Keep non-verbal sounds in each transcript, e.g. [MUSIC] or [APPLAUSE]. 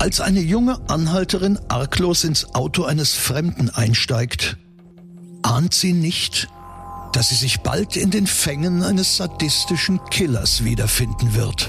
Als eine junge Anhalterin arglos ins Auto eines Fremden einsteigt, ahnt sie nicht, dass sie sich bald in den Fängen eines sadistischen Killers wiederfinden wird.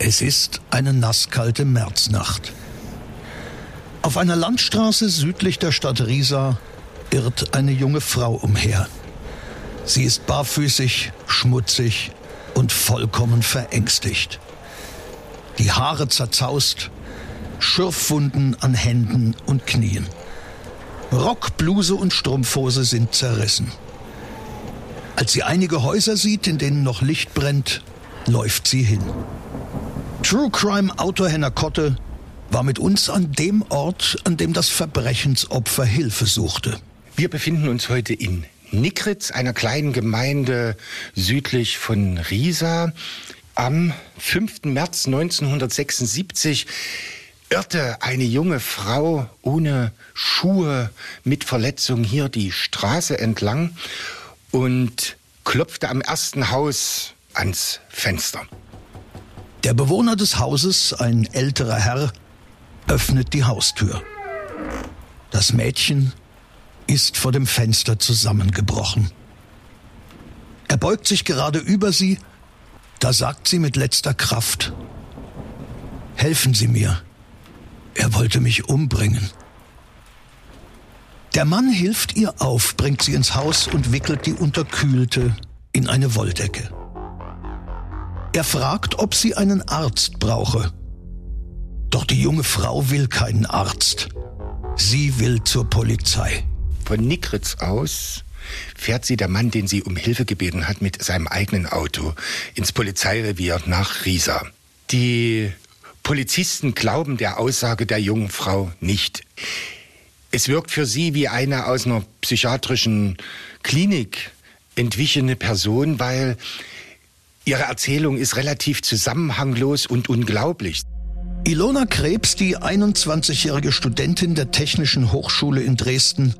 Es ist eine nasskalte Märznacht. Auf einer Landstraße südlich der Stadt Riesa irrt eine junge Frau umher. Sie ist barfüßig, schmutzig und vollkommen verängstigt. Die Haare zerzaust, Schürfwunden an Händen und Knien. Rock, Bluse und Strumpfhose sind zerrissen. Als sie einige Häuser sieht, in denen noch Licht brennt, läuft sie hin. True Crime Autor Henner Kotte war mit uns an dem Ort, an dem das Verbrechensopfer Hilfe suchte. Wir befinden uns heute in Nickritz, einer kleinen Gemeinde südlich von Riesa. Am 5. März 1976 irrte eine junge Frau ohne Schuhe mit Verletzung hier die Straße entlang und klopfte am ersten Haus ans Fenster. Der Bewohner des Hauses, ein älterer Herr, öffnet die Haustür. Das Mädchen ist vor dem Fenster zusammengebrochen. Er beugt sich gerade über sie, da sagt sie mit letzter Kraft, Helfen Sie mir, er wollte mich umbringen. Der Mann hilft ihr auf, bringt sie ins Haus und wickelt die Unterkühlte in eine Wolldecke. Er fragt, ob sie einen Arzt brauche. Doch die junge Frau will keinen Arzt. Sie will zur Polizei. Von Nickritz aus fährt sie der Mann, den sie um Hilfe gebeten hat, mit seinem eigenen Auto ins Polizeirevier nach Riesa. Die Polizisten glauben der Aussage der jungen Frau nicht. Es wirkt für sie wie eine aus einer psychiatrischen Klinik entwichene Person, weil Ihre Erzählung ist relativ zusammenhanglos und unglaublich. Ilona Krebs, die 21-jährige Studentin der Technischen Hochschule in Dresden,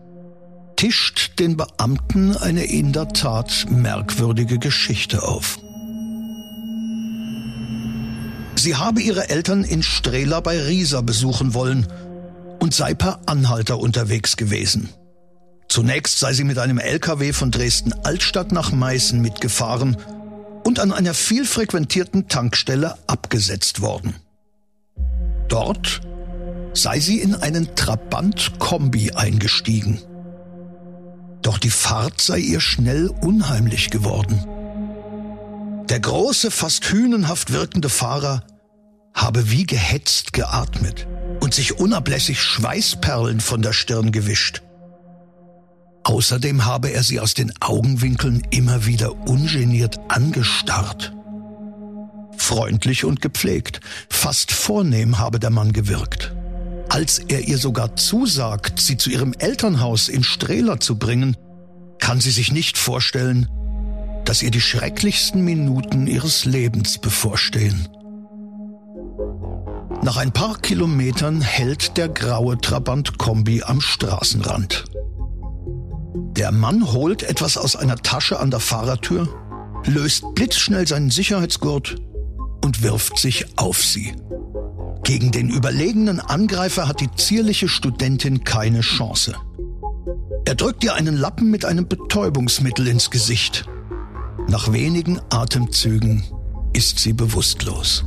tischt den Beamten eine in der Tat merkwürdige Geschichte auf. Sie habe ihre Eltern in Strehla bei Riesa besuchen wollen und sei per Anhalter unterwegs gewesen. Zunächst sei sie mit einem LKW von Dresden Altstadt nach Meißen mitgefahren und an einer viel frequentierten Tankstelle abgesetzt worden. Dort sei sie in einen Trabant-Kombi eingestiegen. Doch die Fahrt sei ihr schnell unheimlich geworden. Der große, fast hünenhaft wirkende Fahrer habe wie gehetzt geatmet und sich unablässig Schweißperlen von der Stirn gewischt. Außerdem habe er sie aus den Augenwinkeln immer wieder ungeniert angestarrt. Freundlich und gepflegt, fast vornehm habe der Mann gewirkt. Als er ihr sogar zusagt, sie zu ihrem Elternhaus in Strehler zu bringen, kann sie sich nicht vorstellen, dass ihr die schrecklichsten Minuten ihres Lebens bevorstehen. Nach ein paar Kilometern hält der graue Trabant-Kombi am Straßenrand. Der Mann holt etwas aus einer Tasche an der Fahrertür, löst blitzschnell seinen Sicherheitsgurt und wirft sich auf sie. Gegen den überlegenen Angreifer hat die zierliche Studentin keine Chance. Er drückt ihr einen Lappen mit einem Betäubungsmittel ins Gesicht. Nach wenigen Atemzügen ist sie bewusstlos.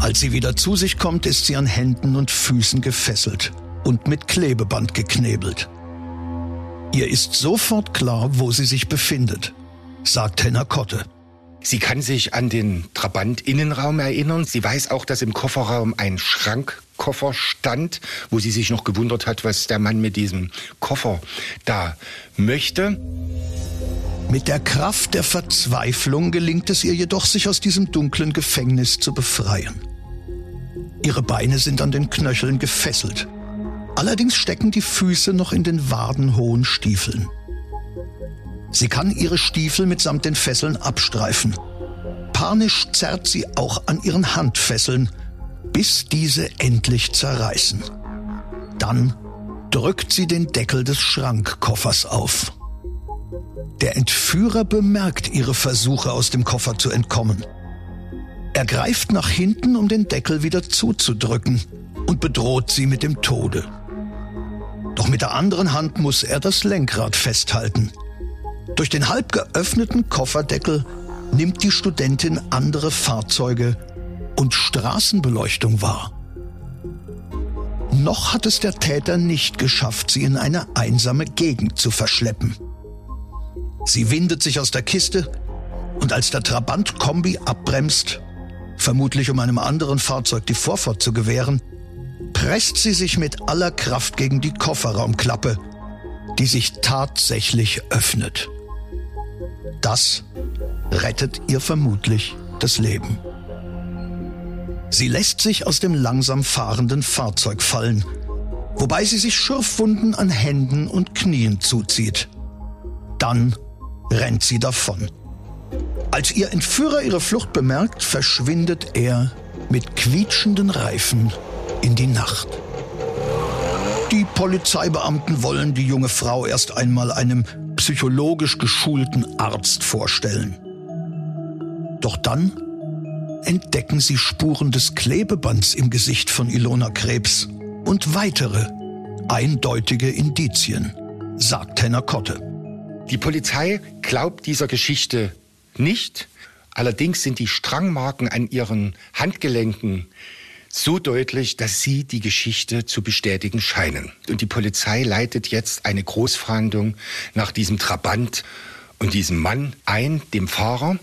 Als sie wieder zu sich kommt, ist sie an Händen und Füßen gefesselt und mit Klebeband geknebelt. Ihr ist sofort klar, wo sie sich befindet, sagt Henna Kotte. Sie kann sich an den Trabant-Innenraum erinnern. Sie weiß auch, dass im Kofferraum ein Schrankkoffer stand, wo sie sich noch gewundert hat, was der Mann mit diesem Koffer da möchte. Mit der Kraft der Verzweiflung gelingt es ihr jedoch, sich aus diesem dunklen Gefängnis zu befreien. Ihre Beine sind an den Knöcheln gefesselt. Allerdings stecken die Füße noch in den wadenhohen Stiefeln. Sie kann ihre Stiefel mitsamt den Fesseln abstreifen. Panisch zerrt sie auch an ihren Handfesseln, bis diese endlich zerreißen. Dann drückt sie den Deckel des Schrankkoffers auf. Der Entführer bemerkt ihre Versuche aus dem Koffer zu entkommen. Er greift nach hinten, um den Deckel wieder zuzudrücken und bedroht sie mit dem Tode. Doch mit der anderen Hand muss er das Lenkrad festhalten. Durch den halb geöffneten Kofferdeckel nimmt die Studentin andere Fahrzeuge und Straßenbeleuchtung wahr. Noch hat es der Täter nicht geschafft, sie in eine einsame Gegend zu verschleppen. Sie windet sich aus der Kiste und als der Trabant-Kombi abbremst, vermutlich um einem anderen Fahrzeug die Vorfahrt zu gewähren, presst sie sich mit aller Kraft gegen die Kofferraumklappe, die sich tatsächlich öffnet. Das rettet ihr vermutlich das Leben. Sie lässt sich aus dem langsam fahrenden Fahrzeug fallen, wobei sie sich Schürfwunden an Händen und Knien zuzieht. Dann rennt sie davon. Als ihr Entführer ihre Flucht bemerkt, verschwindet er mit quietschenden Reifen in die Nacht. Die Polizeibeamten wollen die junge Frau erst einmal einem psychologisch geschulten Arzt vorstellen. Doch dann entdecken sie Spuren des Klebebands im Gesicht von Ilona Krebs und weitere eindeutige Indizien, sagt Henner Kotte. Die Polizei glaubt dieser Geschichte nicht. Allerdings sind die Strangmarken an ihren Handgelenken so deutlich, dass sie die Geschichte zu bestätigen scheinen. Und die Polizei leitet jetzt eine Großfahndung nach diesem Trabant und diesem Mann ein, dem Fahrer.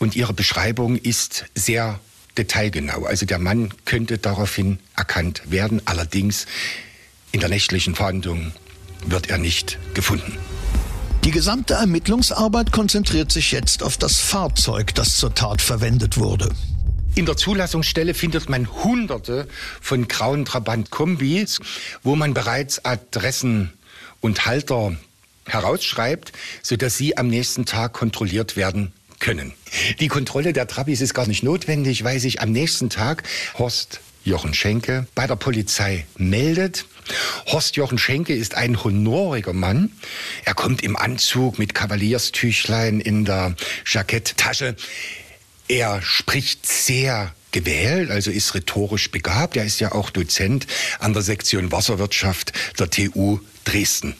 Und ihre Beschreibung ist sehr detailgenau. Also der Mann könnte daraufhin erkannt werden. Allerdings in der nächtlichen Fahndung wird er nicht gefunden. Die gesamte Ermittlungsarbeit konzentriert sich jetzt auf das Fahrzeug, das zur Tat verwendet wurde. In der Zulassungsstelle findet man hunderte von grauen Trabant-Kombis, wo man bereits Adressen und Halter herausschreibt, sodass sie am nächsten Tag kontrolliert werden können. Die Kontrolle der Trabis ist gar nicht notwendig, weil sich am nächsten Tag Horst Jochen Schenke bei der Polizei meldet. Horst Jochen Schenke ist ein honoriger Mann. Er kommt im Anzug mit Kavalierstüchlein in der Jacketttasche. Er spricht sehr gewählt, also ist rhetorisch begabt. Er ist ja auch Dozent an der Sektion Wasserwirtschaft der TU Dresden.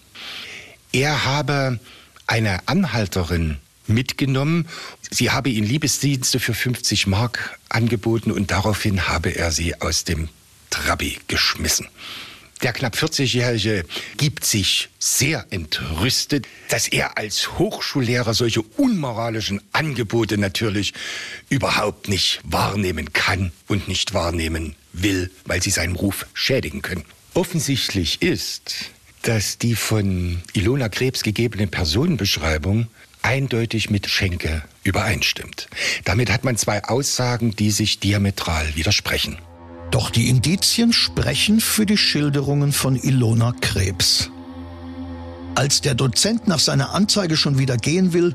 Er habe eine Anhalterin mitgenommen. Sie habe ihm Liebesdienste für 50 Mark angeboten und daraufhin habe er sie aus dem Trabi geschmissen. Der knapp 40-Jährige gibt sich sehr entrüstet, dass er als Hochschullehrer solche unmoralischen Angebote natürlich überhaupt nicht wahrnehmen kann und nicht wahrnehmen will, weil sie seinen Ruf schädigen können. Offensichtlich ist, dass die von Ilona Krebs gegebene Personenbeschreibung eindeutig mit Schenke übereinstimmt. Damit hat man zwei Aussagen, die sich diametral widersprechen. Doch die Indizien sprechen für die Schilderungen von Ilona Krebs. Als der Dozent nach seiner Anzeige schon wieder gehen will,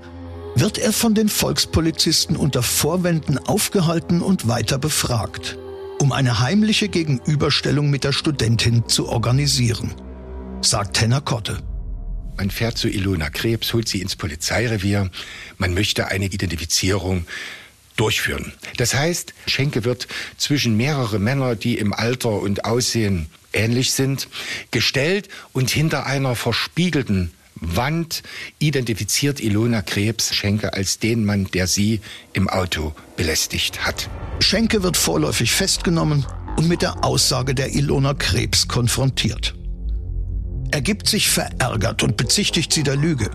wird er von den Volkspolizisten unter Vorwänden aufgehalten und weiter befragt, um eine heimliche Gegenüberstellung mit der Studentin zu organisieren, sagt Henner Kotte. Man fährt zu Ilona Krebs, holt sie ins Polizeirevier. Man möchte eine Identifizierung durchführen. Das heißt, Schenke wird zwischen mehrere Männer, die im Alter und Aussehen ähnlich sind, gestellt und hinter einer verspiegelten Wand identifiziert Ilona Krebs Schenke als den Mann, der sie im Auto belästigt hat. Schenke wird vorläufig festgenommen und mit der Aussage der Ilona Krebs konfrontiert. Er gibt sich verärgert und bezichtigt sie der Lüge.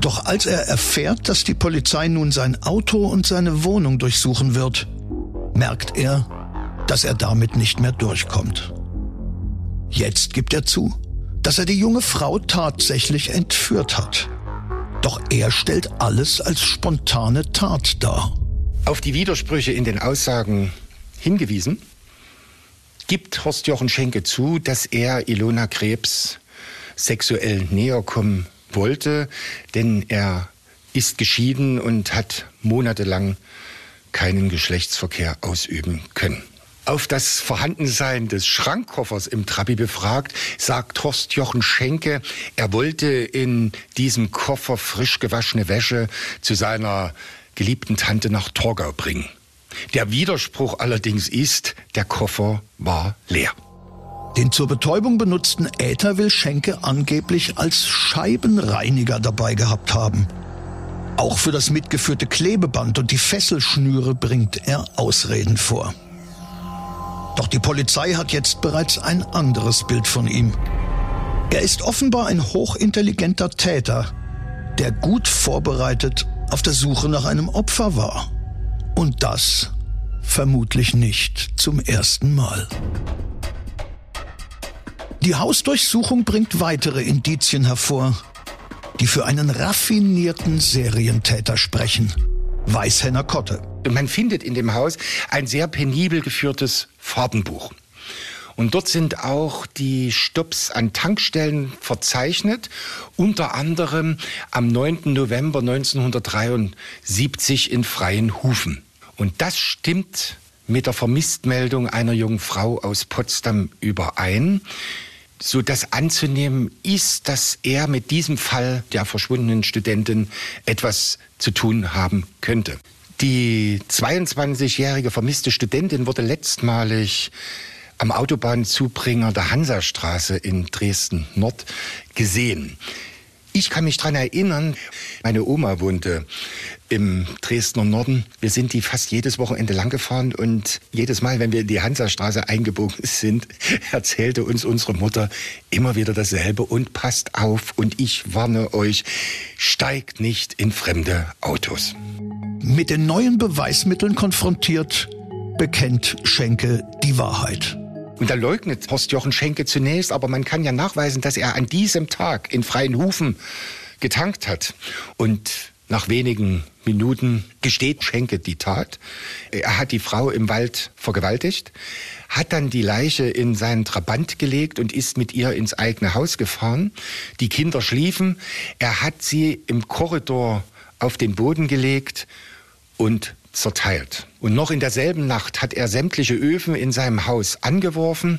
Doch als er erfährt, dass die Polizei nun sein Auto und seine Wohnung durchsuchen wird, merkt er, dass er damit nicht mehr durchkommt. Jetzt gibt er zu, dass er die junge Frau tatsächlich entführt hat. Doch er stellt alles als spontane Tat dar. Auf die Widersprüche in den Aussagen hingewiesen, gibt Horst Jochen Schenke zu, dass er Ilona Krebs sexuell näher kommen wollte, denn er ist geschieden und hat monatelang keinen Geschlechtsverkehr ausüben können. Auf das Vorhandensein des Schrankkoffers im Trabi befragt, sagt Horst Jochen Schenke, er wollte in diesem Koffer frisch gewaschene Wäsche zu seiner geliebten Tante nach Torgau bringen. Der Widerspruch allerdings ist, der Koffer war leer. Den zur Betäubung benutzten Äther will Schenke angeblich als Scheibenreiniger dabei gehabt haben. Auch für das mitgeführte Klebeband und die Fesselschnüre bringt er Ausreden vor. Doch die Polizei hat jetzt bereits ein anderes Bild von ihm. Er ist offenbar ein hochintelligenter Täter, der gut vorbereitet auf der Suche nach einem Opfer war. Und das vermutlich nicht zum ersten Mal. Die Hausdurchsuchung bringt weitere Indizien hervor, die für einen raffinierten Serientäter sprechen. Weißhenner Kotte. Man findet in dem Haus ein sehr penibel geführtes Fahrtenbuch. Und dort sind auch die Stops an Tankstellen verzeichnet, unter anderem am 9. November 1973 in Freien Hufen. Und das stimmt mit der Vermisstmeldung einer jungen Frau aus Potsdam überein, so dass anzunehmen ist, dass er mit diesem Fall der verschwundenen Studentin etwas zu tun haben könnte. Die 22-jährige vermisste Studentin wurde letztmalig am Autobahnzubringer der Hansastraße in Dresden Nord gesehen. Ich kann mich daran erinnern, meine Oma wohnte im Dresdner Norden. Wir sind die fast jedes Wochenende lang gefahren und jedes Mal, wenn wir in die Hansastraße eingebogen [LAUGHS] sind, erzählte uns unsere Mutter immer wieder dasselbe und passt auf und ich warne euch, steigt nicht in fremde Autos. Mit den neuen Beweismitteln konfrontiert, bekennt Schenke die Wahrheit. Und da leugnet Horst-Jochen Schenke zunächst, aber man kann ja nachweisen, dass er an diesem Tag in Freien Hufen getankt hat. Und nach wenigen Minuten gesteht Schenke die Tat. Er hat die Frau im Wald vergewaltigt, hat dann die Leiche in seinen Trabant gelegt und ist mit ihr ins eigene Haus gefahren. Die Kinder schliefen. Er hat sie im Korridor auf den Boden gelegt und zerteilt. Und noch in derselben Nacht hat er sämtliche Öfen in seinem Haus angeworfen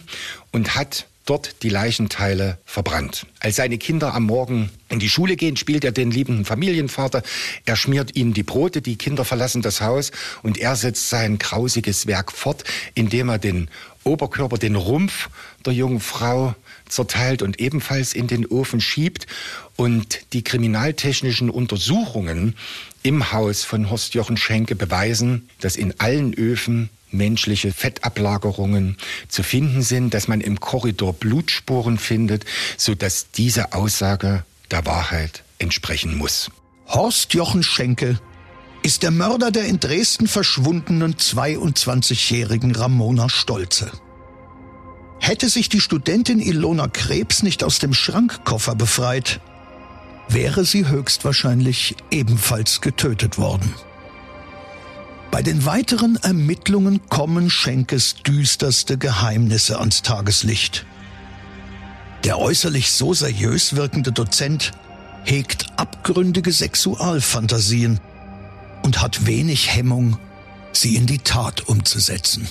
und hat dort die Leichenteile verbrannt. Als seine Kinder am Morgen in die Schule gehen, spielt er den liebenden Familienvater. Er schmiert ihnen die Brote, die Kinder verlassen das Haus und er setzt sein grausiges Werk fort, indem er den Oberkörper, den Rumpf der jungen Frau zerteilt und ebenfalls in den Ofen schiebt. Und die kriminaltechnischen Untersuchungen im Haus von Horst Jochen Schenke beweisen, dass in allen Öfen menschliche Fettablagerungen zu finden sind, dass man im Korridor Blutspuren findet, so dass diese Aussage der Wahrheit entsprechen muss. Horst Jochen Schenke ist der Mörder der in Dresden verschwundenen 22-jährigen Ramona Stolze. Hätte sich die Studentin Ilona Krebs nicht aus dem Schrankkoffer befreit, wäre sie höchstwahrscheinlich ebenfalls getötet worden. Bei den weiteren Ermittlungen kommen Schenkes düsterste Geheimnisse ans Tageslicht. Der äußerlich so seriös wirkende Dozent hegt abgründige Sexualfantasien und hat wenig Hemmung, sie in die Tat umzusetzen.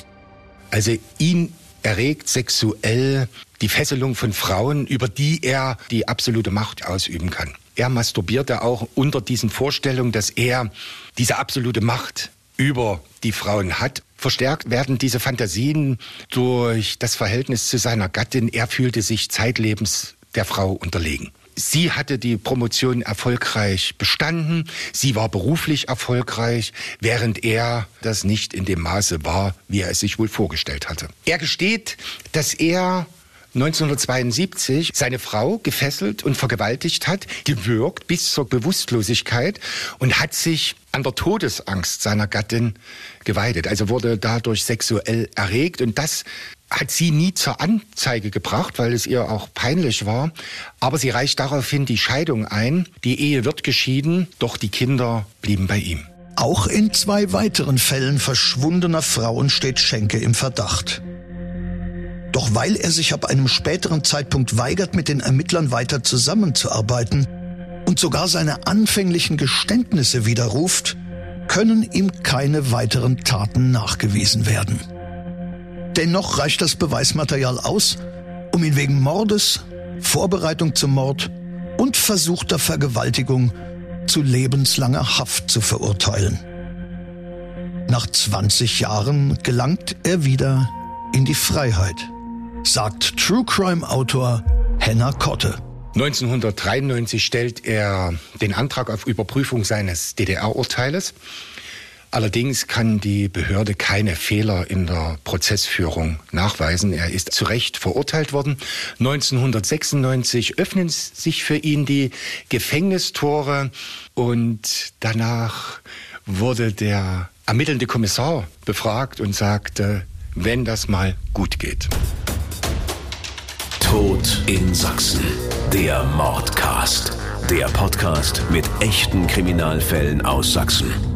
Also ihn erregt sexuell die Fesselung von Frauen, über die er die absolute Macht ausüben kann. Er masturbierte auch unter diesen Vorstellungen, dass er diese absolute Macht über die Frauen hat. Verstärkt werden diese Fantasien durch das Verhältnis zu seiner Gattin. Er fühlte sich zeitlebens der Frau unterlegen. Sie hatte die Promotion erfolgreich bestanden, sie war beruflich erfolgreich, während er das nicht in dem Maße war, wie er es sich wohl vorgestellt hatte. Er gesteht, dass er 1972 seine Frau gefesselt und vergewaltigt hat, gewürgt bis zur Bewusstlosigkeit und hat sich an der Todesangst seiner Gattin geweidet. Also wurde dadurch sexuell erregt und das hat sie nie zur Anzeige gebracht, weil es ihr auch peinlich war. Aber sie reicht daraufhin die Scheidung ein. Die Ehe wird geschieden, doch die Kinder blieben bei ihm. Auch in zwei weiteren Fällen verschwundener Frauen steht Schenke im Verdacht. Doch weil er sich ab einem späteren Zeitpunkt weigert, mit den Ermittlern weiter zusammenzuarbeiten und sogar seine anfänglichen Geständnisse widerruft, können ihm keine weiteren Taten nachgewiesen werden. Dennoch reicht das Beweismaterial aus, um ihn wegen Mordes, Vorbereitung zum Mord und versuchter Vergewaltigung zu lebenslanger Haft zu verurteilen. Nach 20 Jahren gelangt er wieder in die Freiheit, sagt True Crime Autor Henna Kotte. 1993 stellt er den Antrag auf Überprüfung seines DDR-Urteiles. Allerdings kann die Behörde keine Fehler in der Prozessführung nachweisen. Er ist zu Recht verurteilt worden. 1996 öffnen sich für ihn die Gefängnistore und danach wurde der ermittelnde Kommissar befragt und sagte, wenn das mal gut geht. Tod in Sachsen, der Mordcast. Der Podcast mit echten Kriminalfällen aus Sachsen.